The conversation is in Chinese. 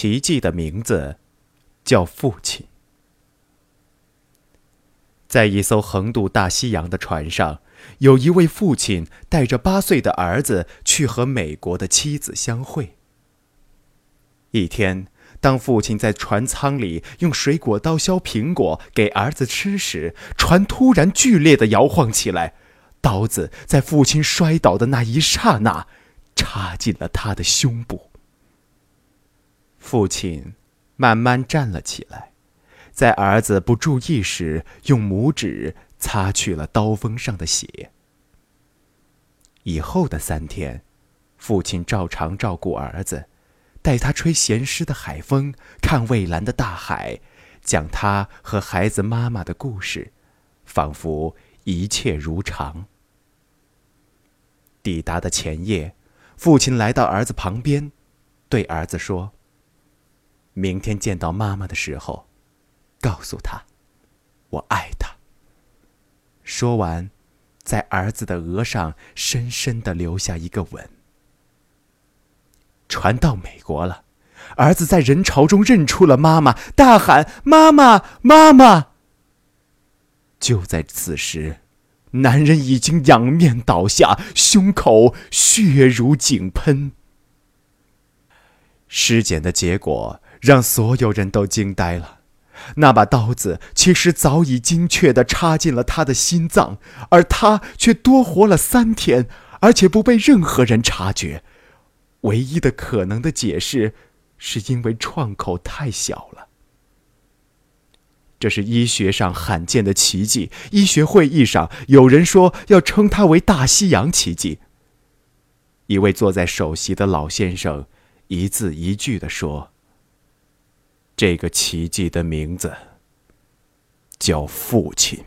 奇迹的名字叫父亲。在一艘横渡大西洋的船上，有一位父亲带着八岁的儿子去和美国的妻子相会。一天，当父亲在船舱里用水果刀削苹果给儿子吃时，船突然剧烈的摇晃起来，刀子在父亲摔倒的那一刹那，插进了他的胸部。父亲慢慢站了起来。在儿子不注意时，用拇指擦去了刀锋上的血。以后的三天，父亲照常照顾儿子，带他吹咸湿的海风，看蔚蓝的大海，讲他和孩子妈妈的故事，仿佛一切如常。抵达的前夜，父亲来到儿子旁边，对儿子说：“明天见到妈妈的时候。”告诉她，我爱她。说完，在儿子的额上深深的留下一个吻。传到美国了，儿子在人潮中认出了妈妈，大喊：“妈妈，妈妈！”就在此时，男人已经仰面倒下，胸口血如井喷。尸检的结果让所有人都惊呆了。那把刀子其实早已精确地插进了他的心脏，而他却多活了三天，而且不被任何人察觉。唯一的可能的解释，是因为创口太小了。这是医学上罕见的奇迹。医学会议上，有人说要称它为“大西洋奇迹”。一位坐在首席的老先生，一字一句地说。这个奇迹的名字叫父亲。